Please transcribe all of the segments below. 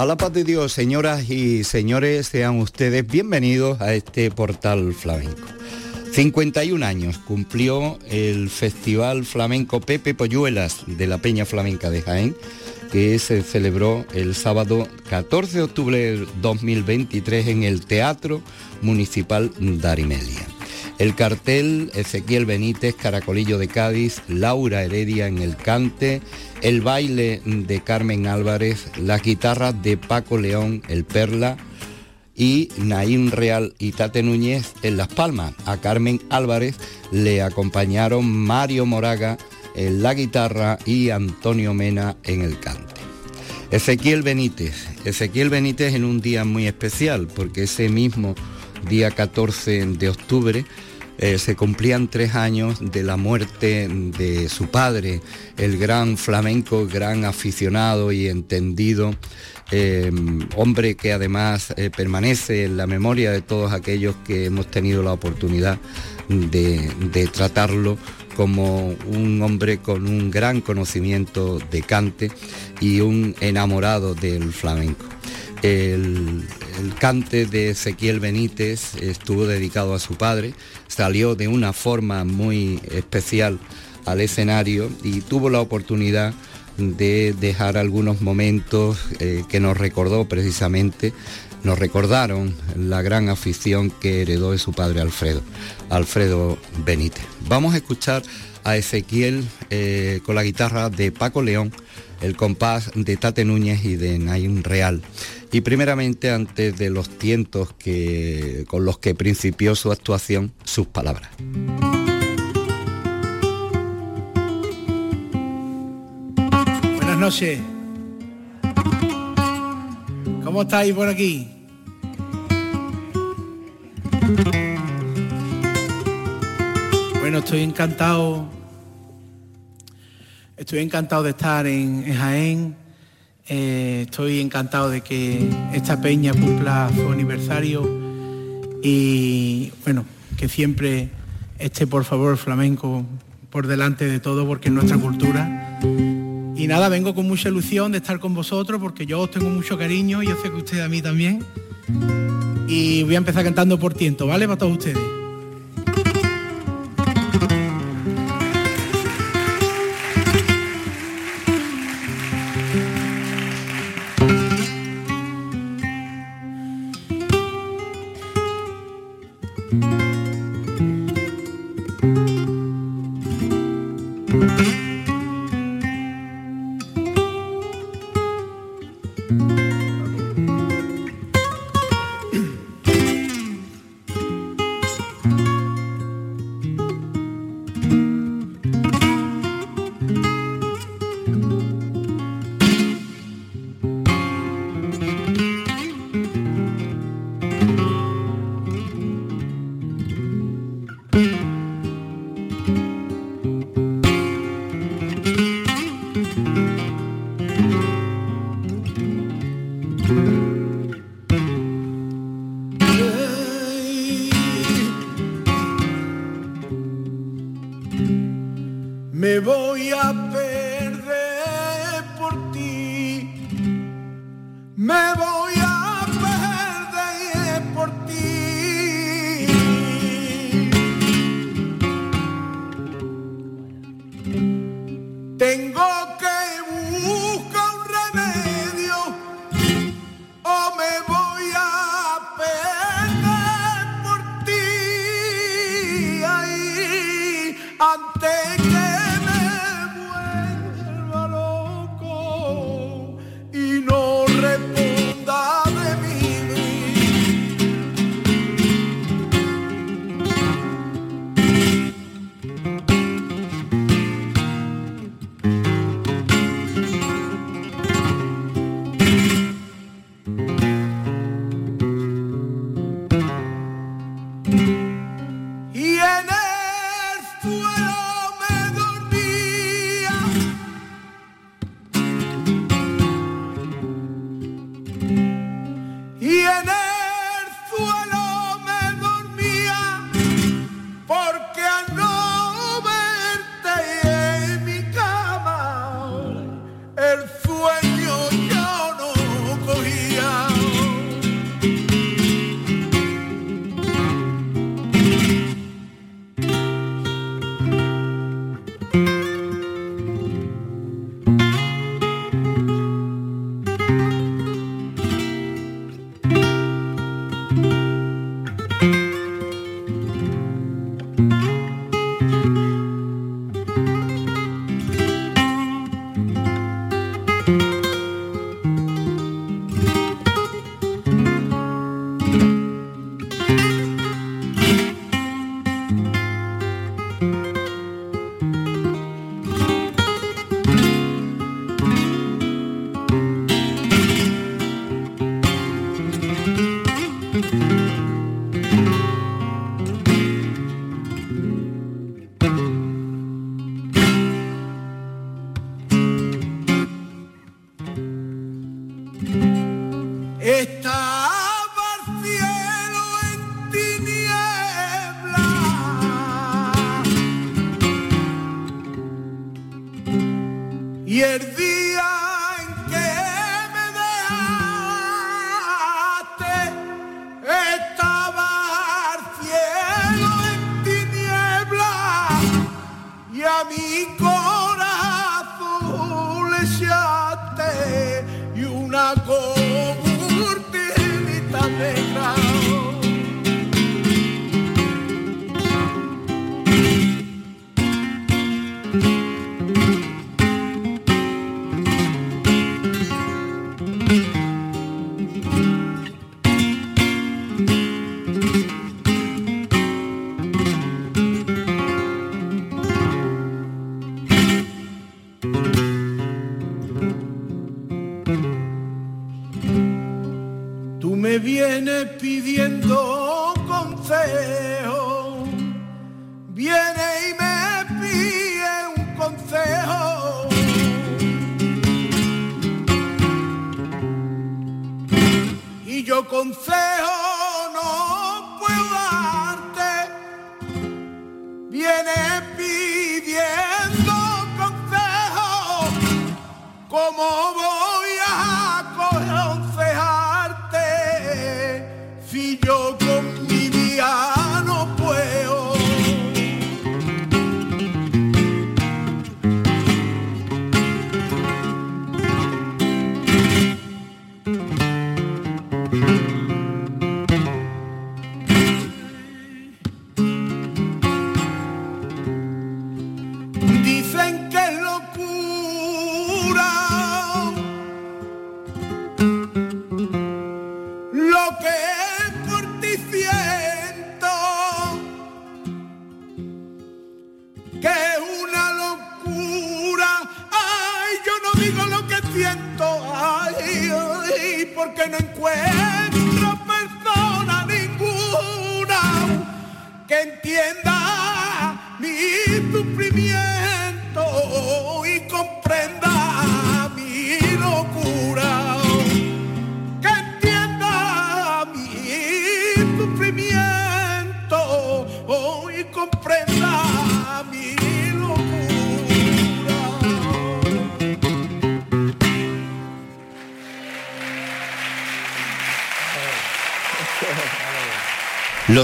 A la paz de Dios, señoras y señores, sean ustedes bienvenidos a este portal flamenco. 51 años cumplió el Festival Flamenco Pepe Polluelas de la Peña Flamenca de Jaén, que se celebró el sábado 14 de octubre de 2023 en el Teatro Municipal Darimelia. El cartel Ezequiel Benítez, Caracolillo de Cádiz, Laura Heredia en el cante, el baile de Carmen Álvarez, las guitarras de Paco León, el Perla, y Naín Real y Tate Núñez en Las Palmas. A Carmen Álvarez le acompañaron Mario Moraga en la guitarra y Antonio Mena en el cante. Ezequiel Benítez. Ezequiel Benítez en un día muy especial porque ese mismo día 14 de octubre eh, se cumplían tres años de la muerte de su padre, el gran flamenco, gran aficionado y entendido, eh, hombre que además eh, permanece en la memoria de todos aquellos que hemos tenido la oportunidad de, tratarlo como un hombre con un gran conocimiento de cante y un enamorado del flamenco. El, cante de Ezequiel Benítez estuvo dedicado a su padre, salió de una forma muy especial al escenario y tuvo la oportunidad de dejar algunos momentos eh, que nos recordó precisamente, nos recordaron la gran afición que heredó de su padre Alfredo, Alfredo Benítez. Vamos a escuchar a Ezequiel eh, con la guitarra de Paco León, el compás de Tate Núñez y de Naim Real. Y primeramente, antes de los tientos que, con los que principió su actuación, sus palabras. Buenas noches. ¿Cómo estáis por aquí? Bueno, estoy encantado. Estoy encantado de estar en, Jaén. Eh, estoy encantado de que esta peña cumpla su aniversario y bueno, que siempre esté por favor flamenco por delante de todo porque es nuestra cultura. Y nada, vengo con mucha ilusión de estar con vosotros porque yo os tengo mucho cariño y yo sé que ustedes a mí también. Y voy a empezar cantando por tiento, ¿vale? Para todos ustedes. Me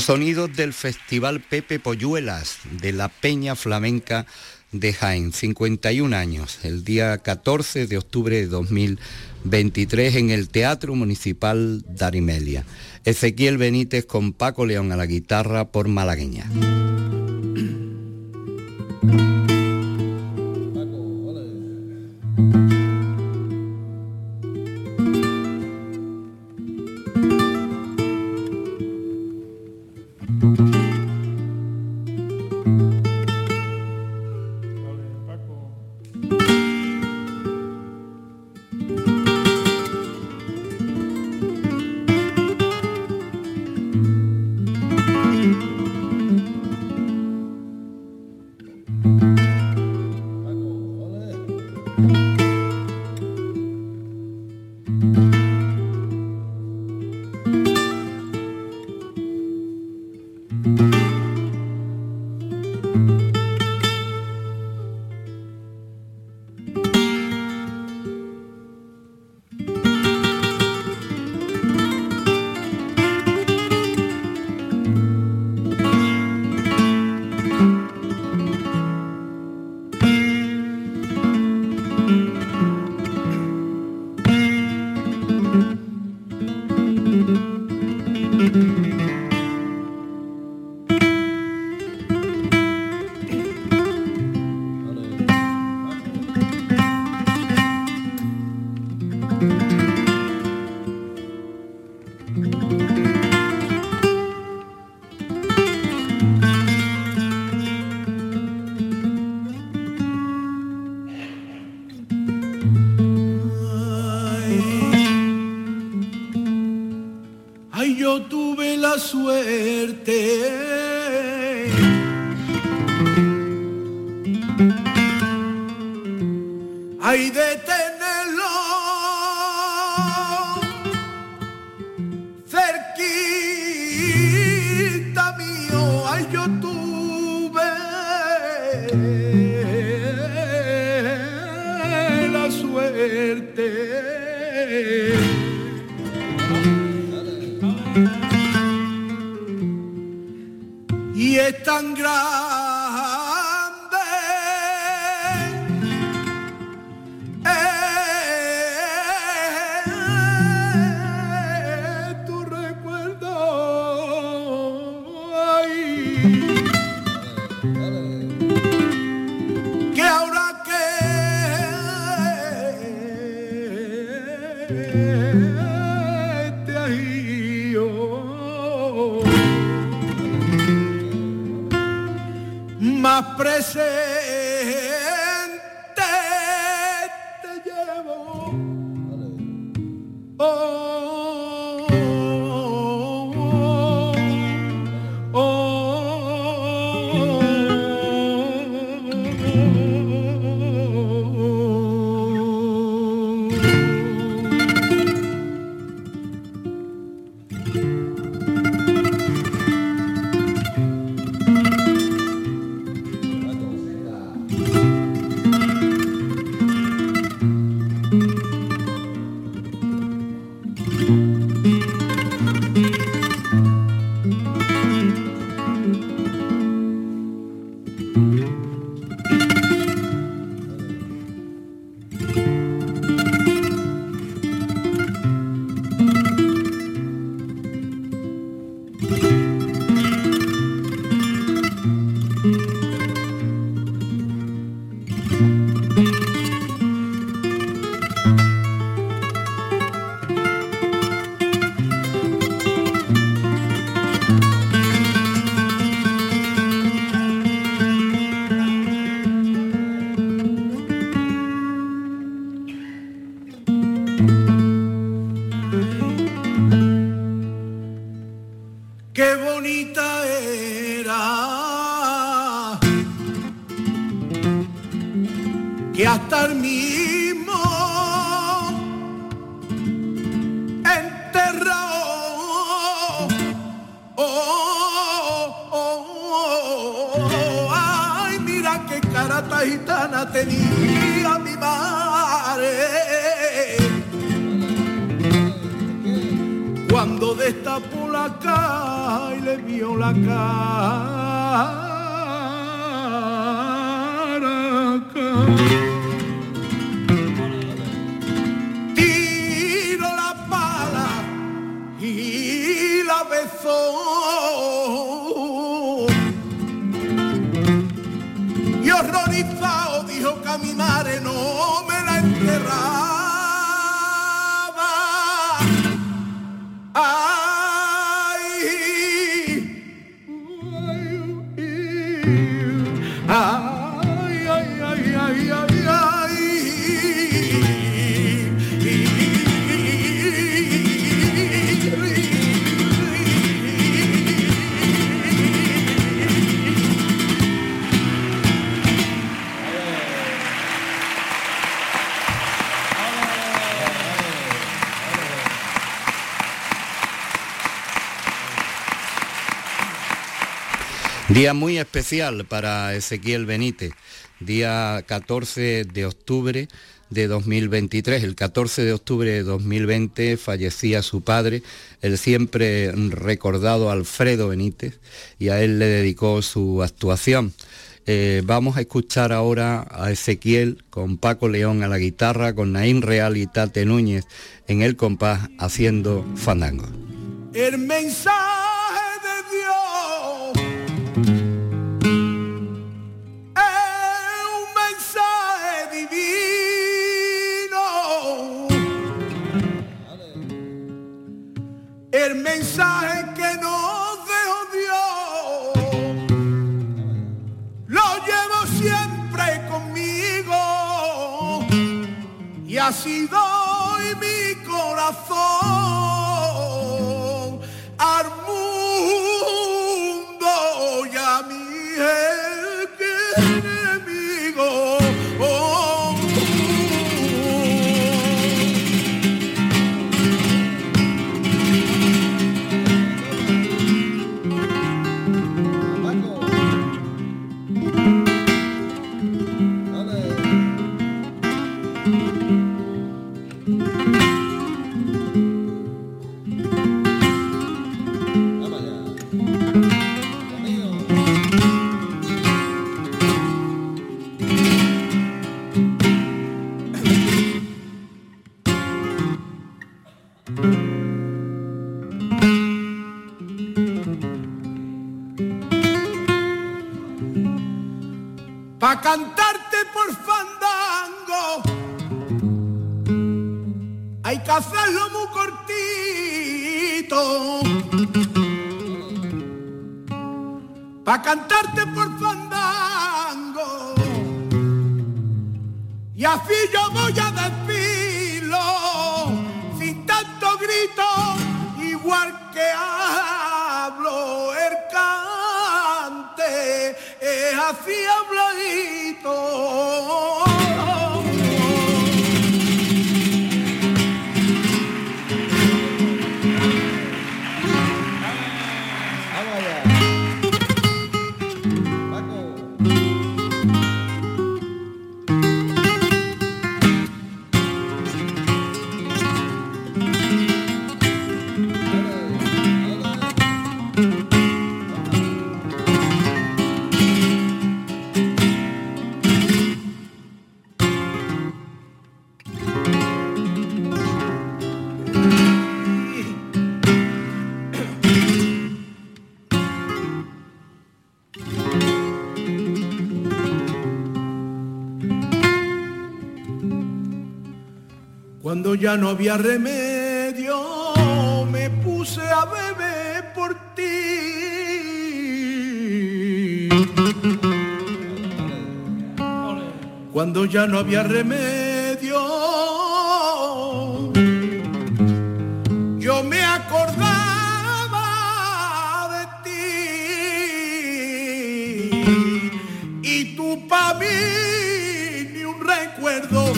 Sonidos del Festival Pepe Polluelas de la Peña Flamenca de Jaén, 51 años, el día 14 de octubre de 2023 en el Teatro Municipal Darimelia. Ezequiel Benítez con Paco León a la guitarra por malagueña. Muy especial para Ezequiel Benítez, día 14 de octubre de 2023. El 14 de octubre de 2020 fallecía su padre, el siempre recordado Alfredo Benítez, y a él le dedicó su actuación. Eh, vamos a escuchar ahora a Ezequiel con Paco León a la guitarra, con Naín Real y Tate Núñez en el compás haciendo fandango. El mensaje El mensaje que nos dejó Dios. Lo llevo siempre conmigo. Y así doy pa' cantarte por fandango. Hay que hacerlo muy cortito. Pa' cantarte por fandango. Y así yo voy a despilo, sin tanto grito, igual que hablo es así ya no había remedio, me puse a beber por ti. Cuando ya no había remedio, yo me acordaba de ti. Y tú para mí ni un recuerdo,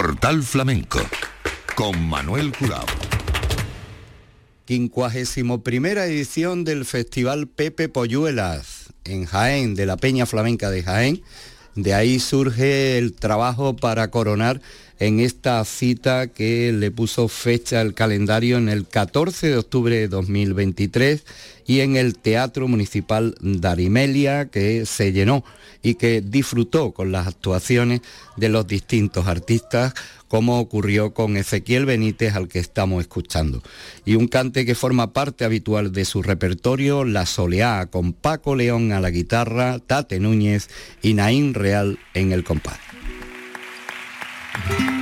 Portal Flamenco con Manuel Curao. 51 edición del Festival Pepe Polluelas en Jaén, de la Peña Flamenca de Jaén. De ahí surge el trabajo para coronar en esta cita que le puso fecha al calendario en el 14 de octubre de 2023 y en el Teatro Municipal Darimelia que se llenó y que disfrutó con las actuaciones de los distintos artistas como ocurrió con Ezequiel Benítez al que estamos escuchando. Y un cante que forma parte habitual de su repertorio, La Soleá, con Paco León a la guitarra, Tate Núñez y Naín Real en el compás. Thank you.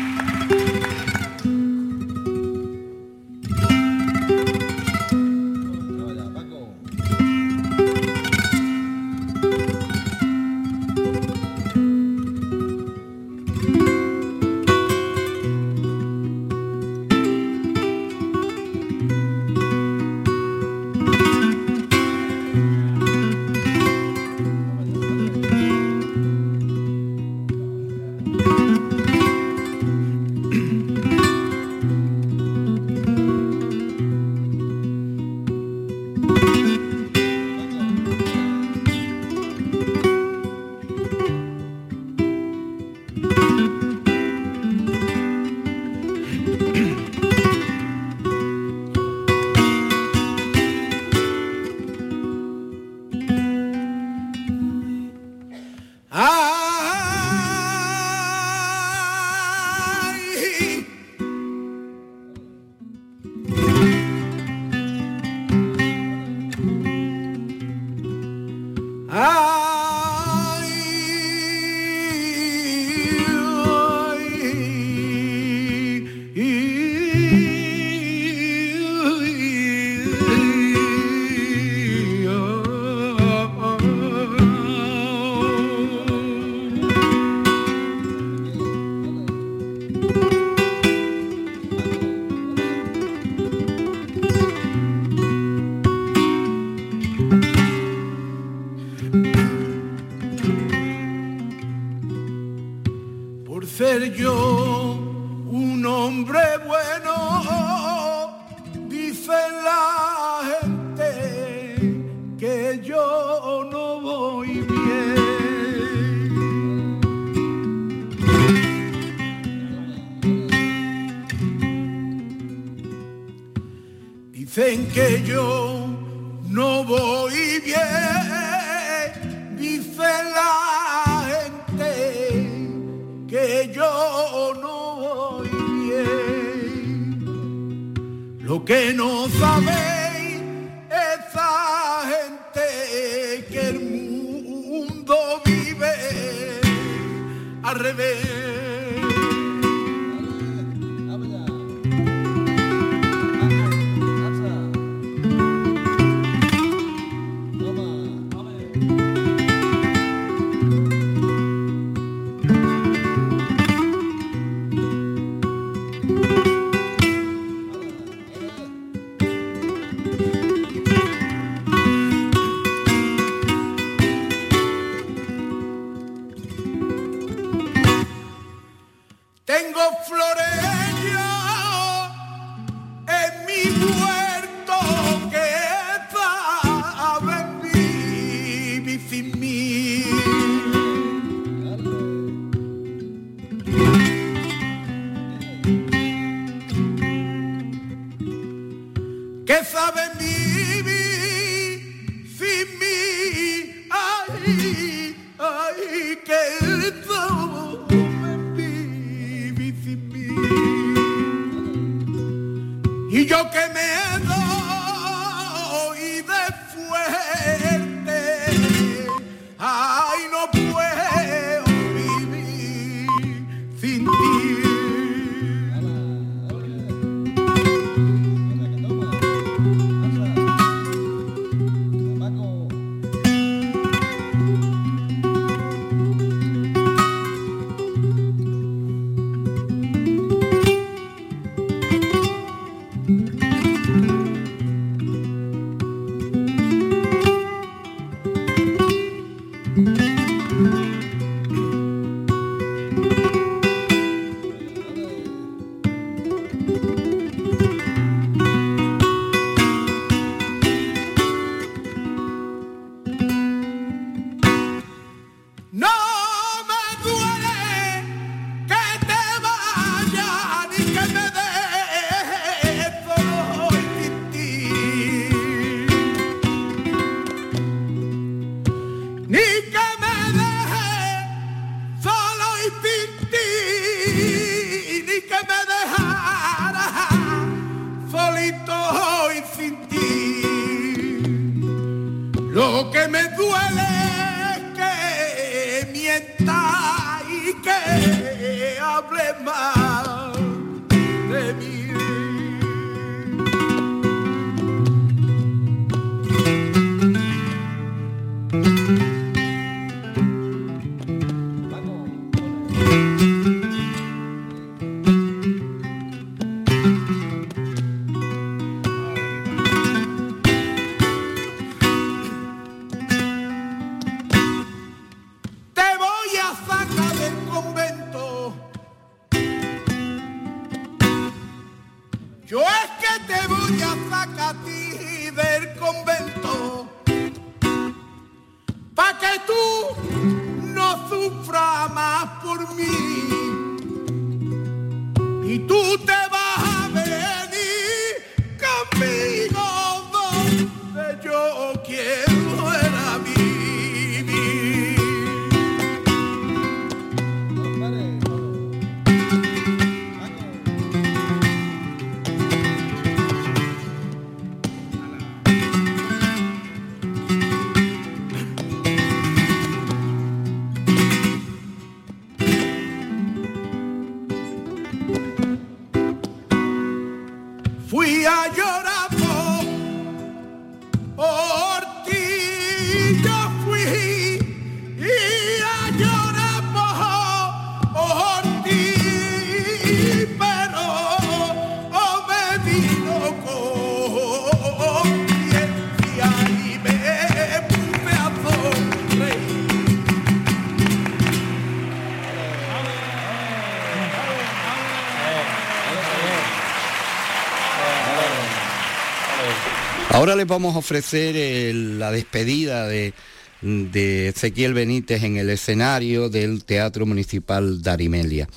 Vamos a ofrecer la despedida de, Ezequiel Benítez en el escenario del Teatro Municipal de Arimelia.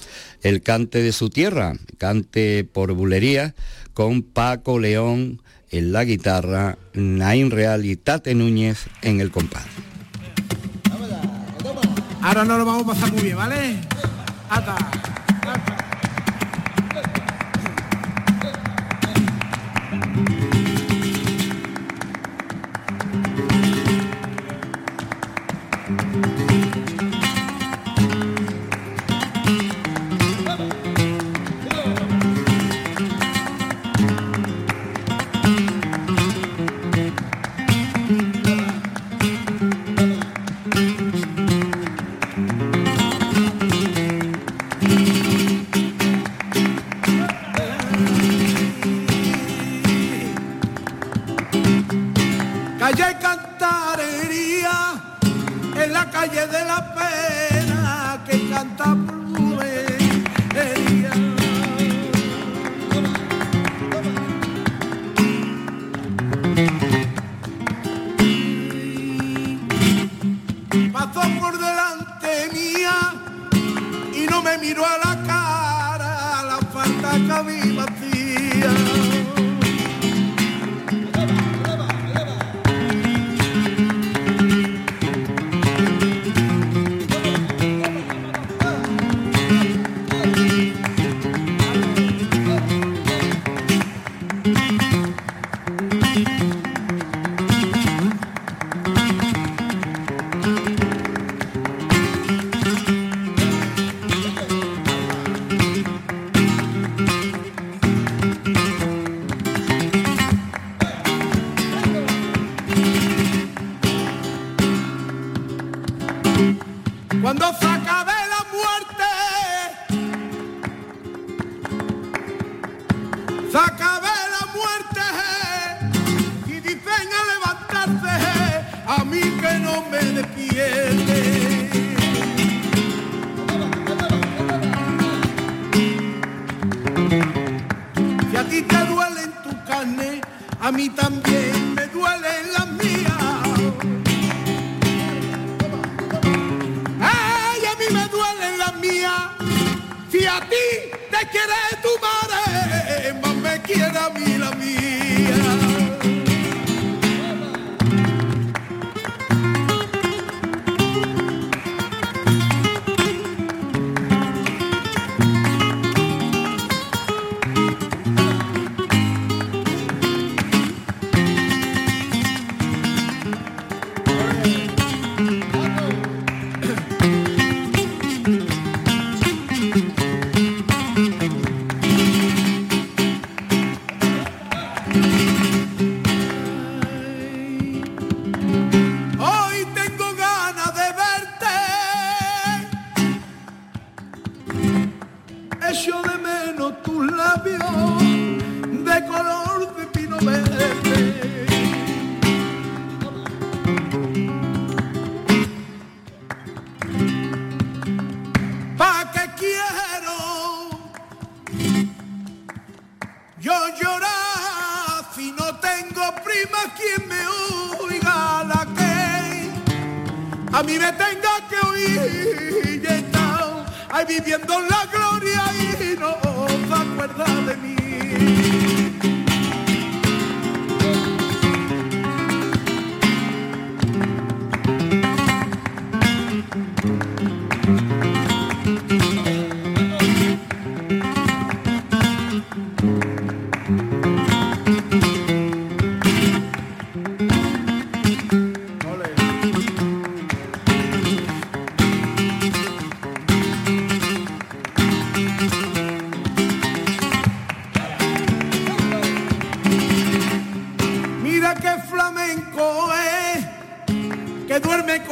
El cante de su tierra, cante por bulería, con Paco León en la guitarra, Nain Real y Tate Núñez en el compás. Ahora no lo vamos a pasar muy bien, ¿vale? Ata. Calle Cantarería, en la calle de la pena que canta por tu. Pasó por delante mía y no me miró a la love me, love me.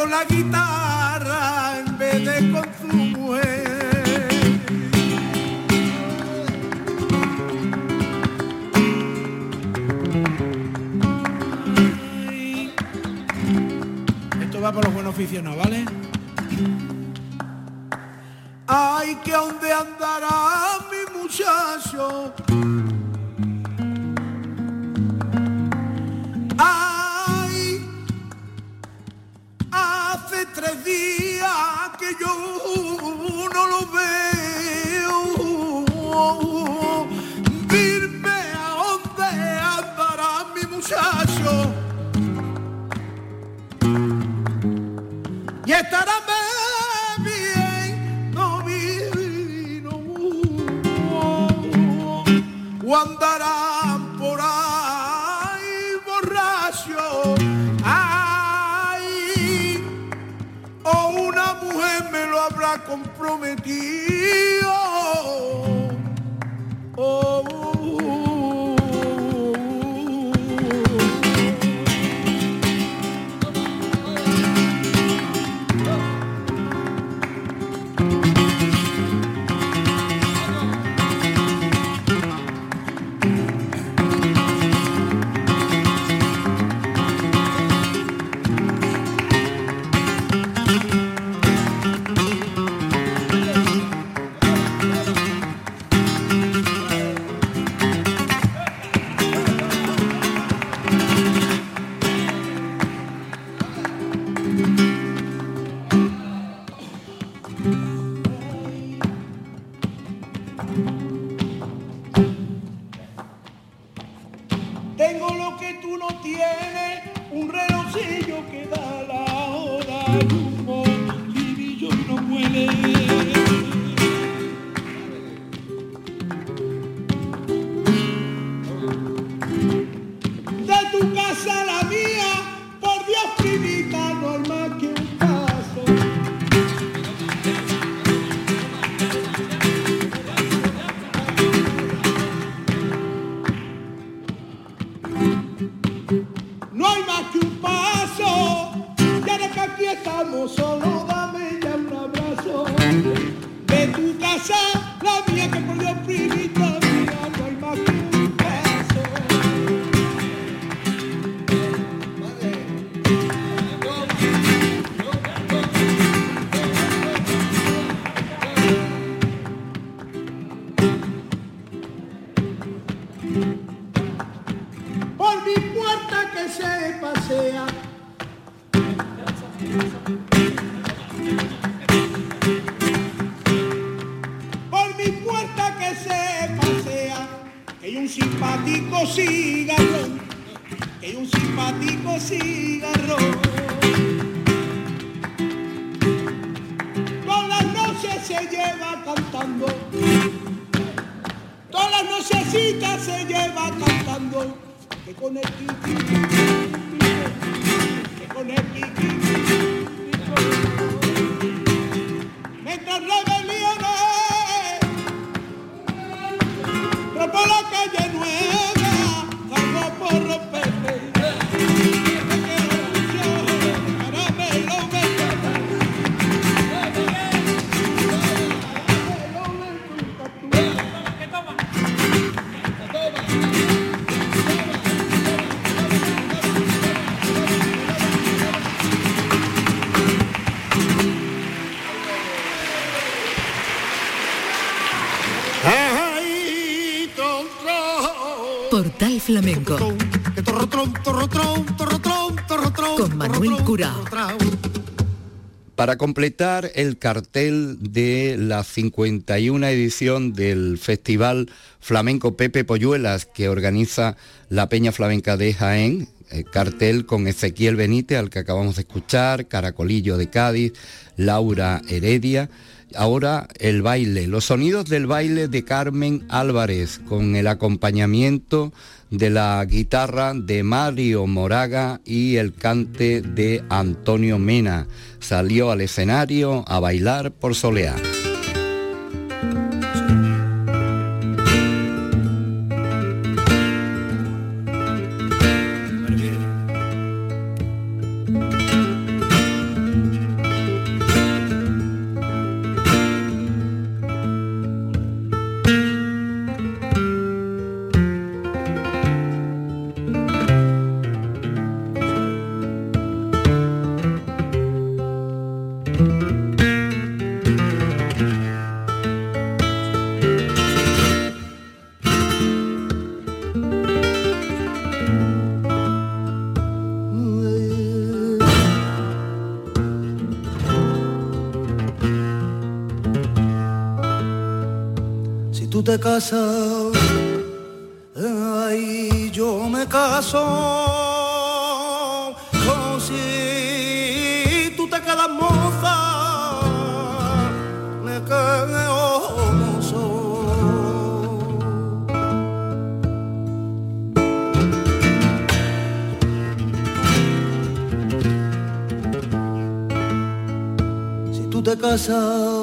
la guitarra en vez de con su mujer. Esto va para los buenos aficionados, ¿vale? Ay, que dónde andará mi muchacho. Tres días que yo no lo veo. Dime a dónde andará mi muchacho. Y estará bien, no vino. O andarán comprometido. Tengo todas las nochecitas se lleva cantando, que con el kiki, que con el kiki, mientras rebeliones, por la calle nueva, salgo por romperte. Tron, Con Manuel. Para completar el cartel de la 51 edición del Festival Flamenco Pepe Polluelas que organiza la Peña Flamenca de Jaén, eh, cartel con Ezequiel Benítez, al que acabamos de escuchar, Caracolillo de Cádiz, Laura Heredia. Ahora el baile, los sonidos del baile de Carmen Álvarez, con el acompañamiento de la guitarra de Mario Moraga y el cante de Antonio Mena. Salió al escenario a bailar por solear. casa, ahí yo me caso. Con si tú te quedas moza, me quedo mozo. Si tú te casas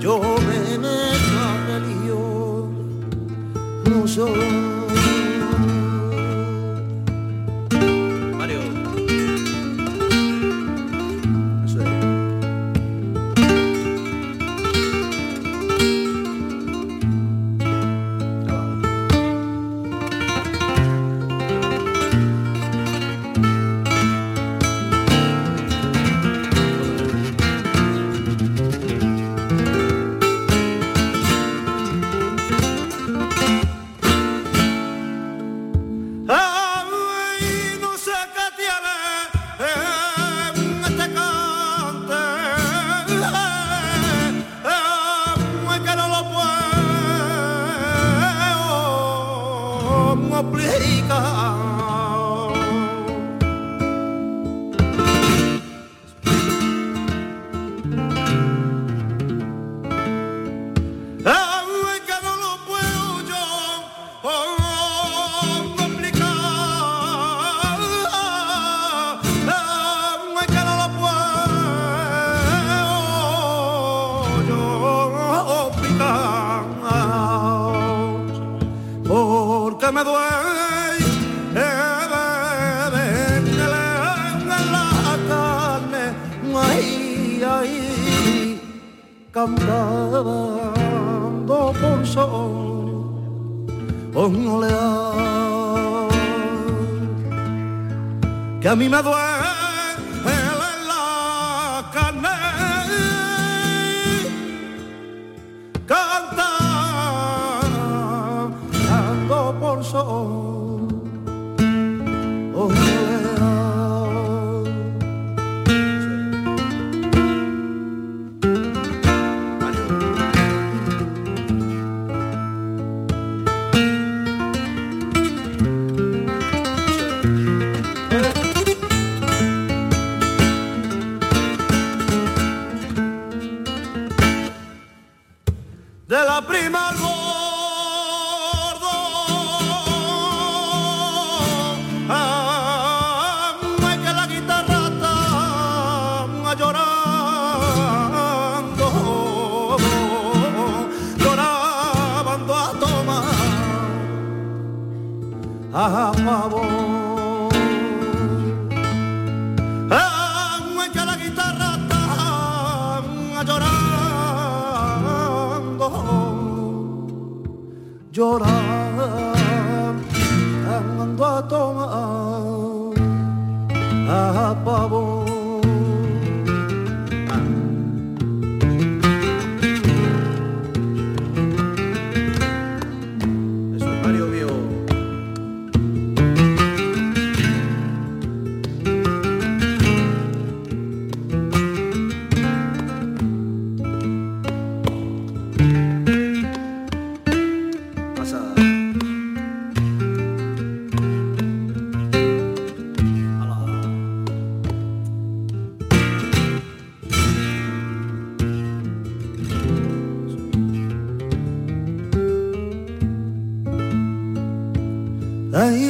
yo me meto a religión, no soy mimado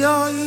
hoy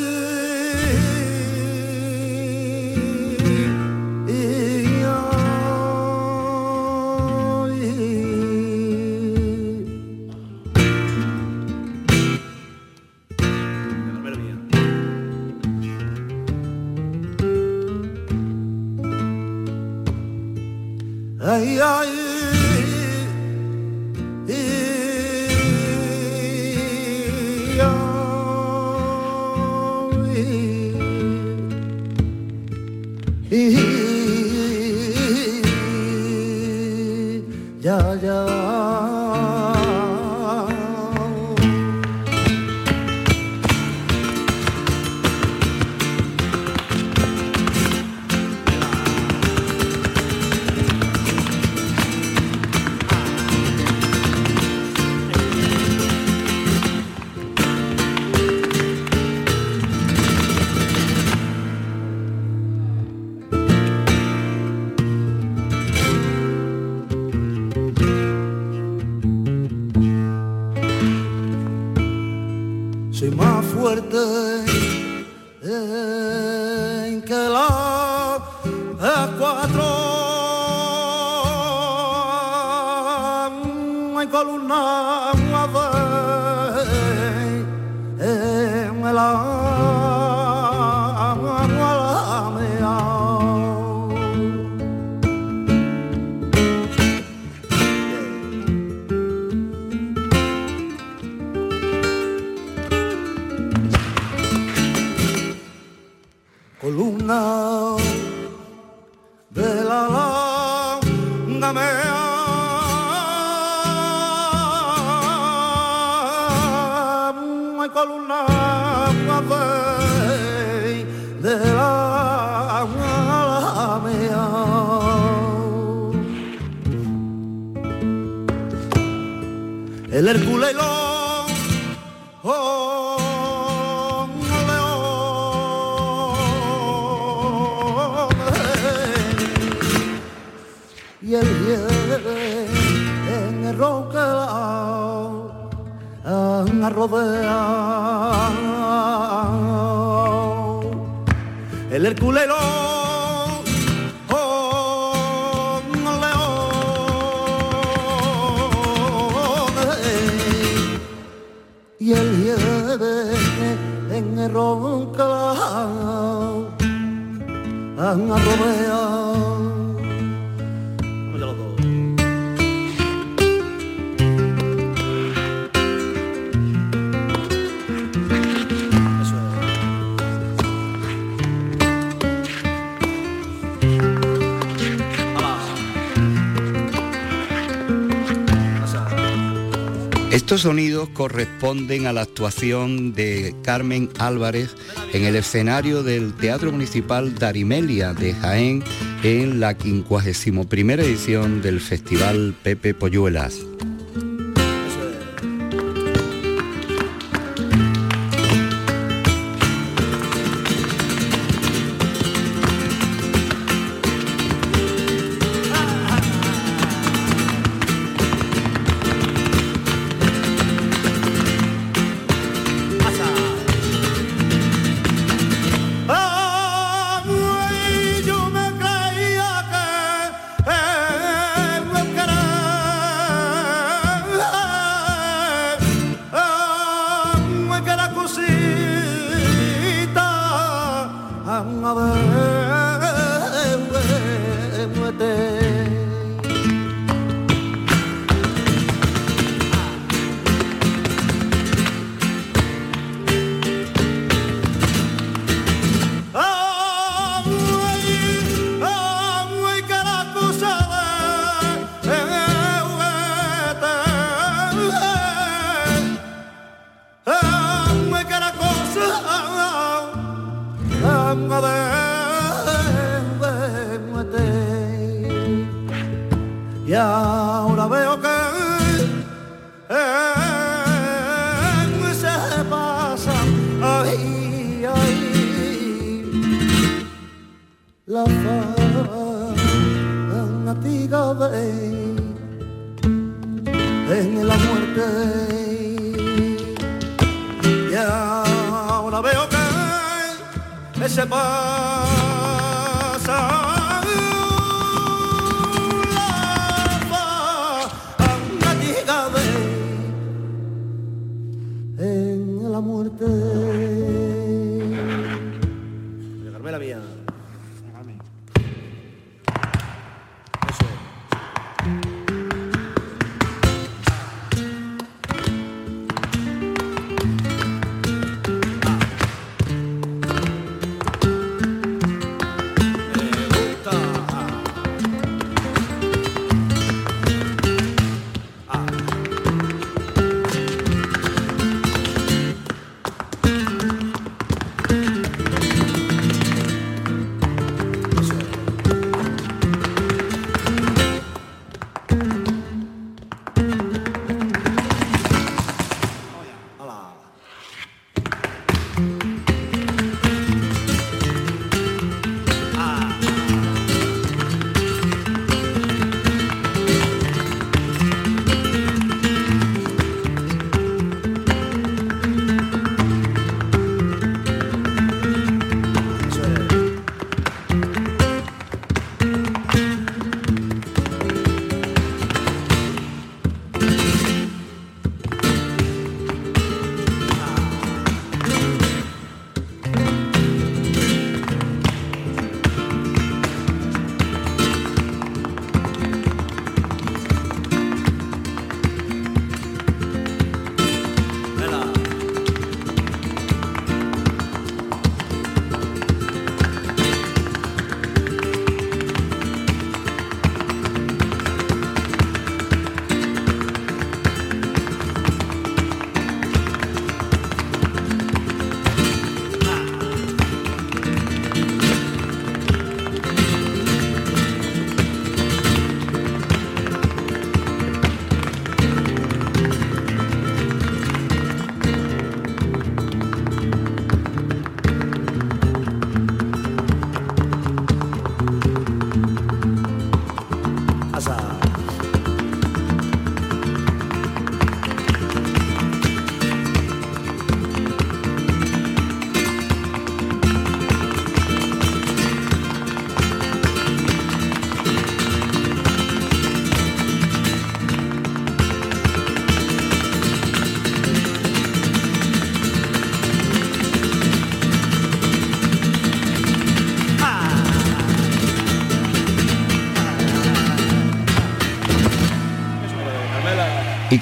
sonidos corresponden a la actuación de Carmen Álvarez en el escenario del Teatro Municipal Darimelia de Jaén en la 51 edición del Festival Pepe Polluelas. love.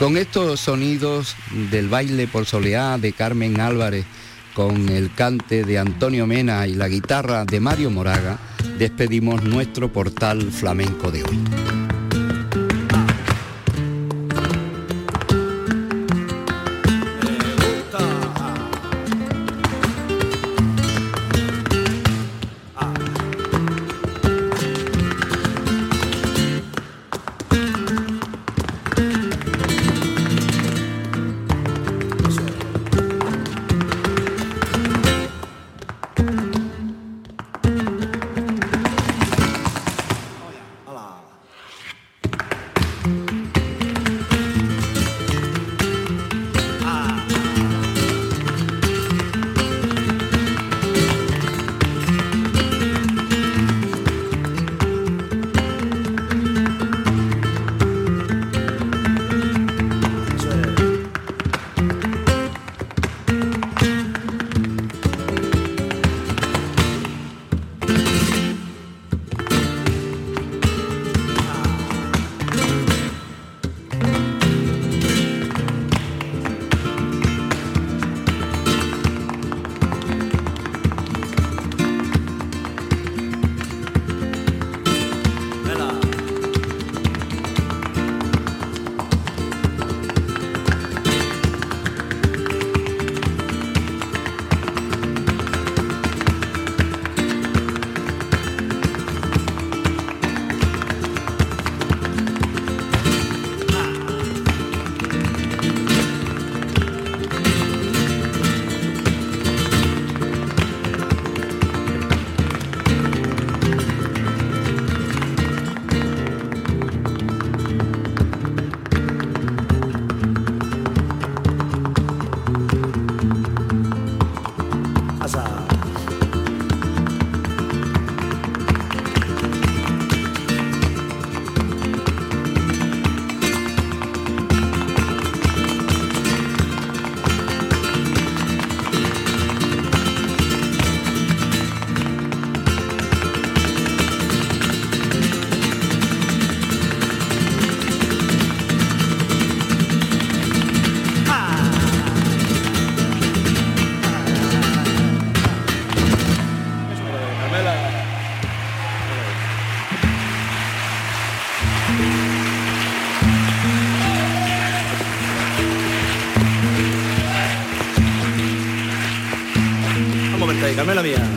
Con estos sonidos del baile por soleá de Carmen Álvarez, con el cante de Antonio Mena y la guitarra de Mario Moraga, despedimos nuestro portal flamenco de hoy. La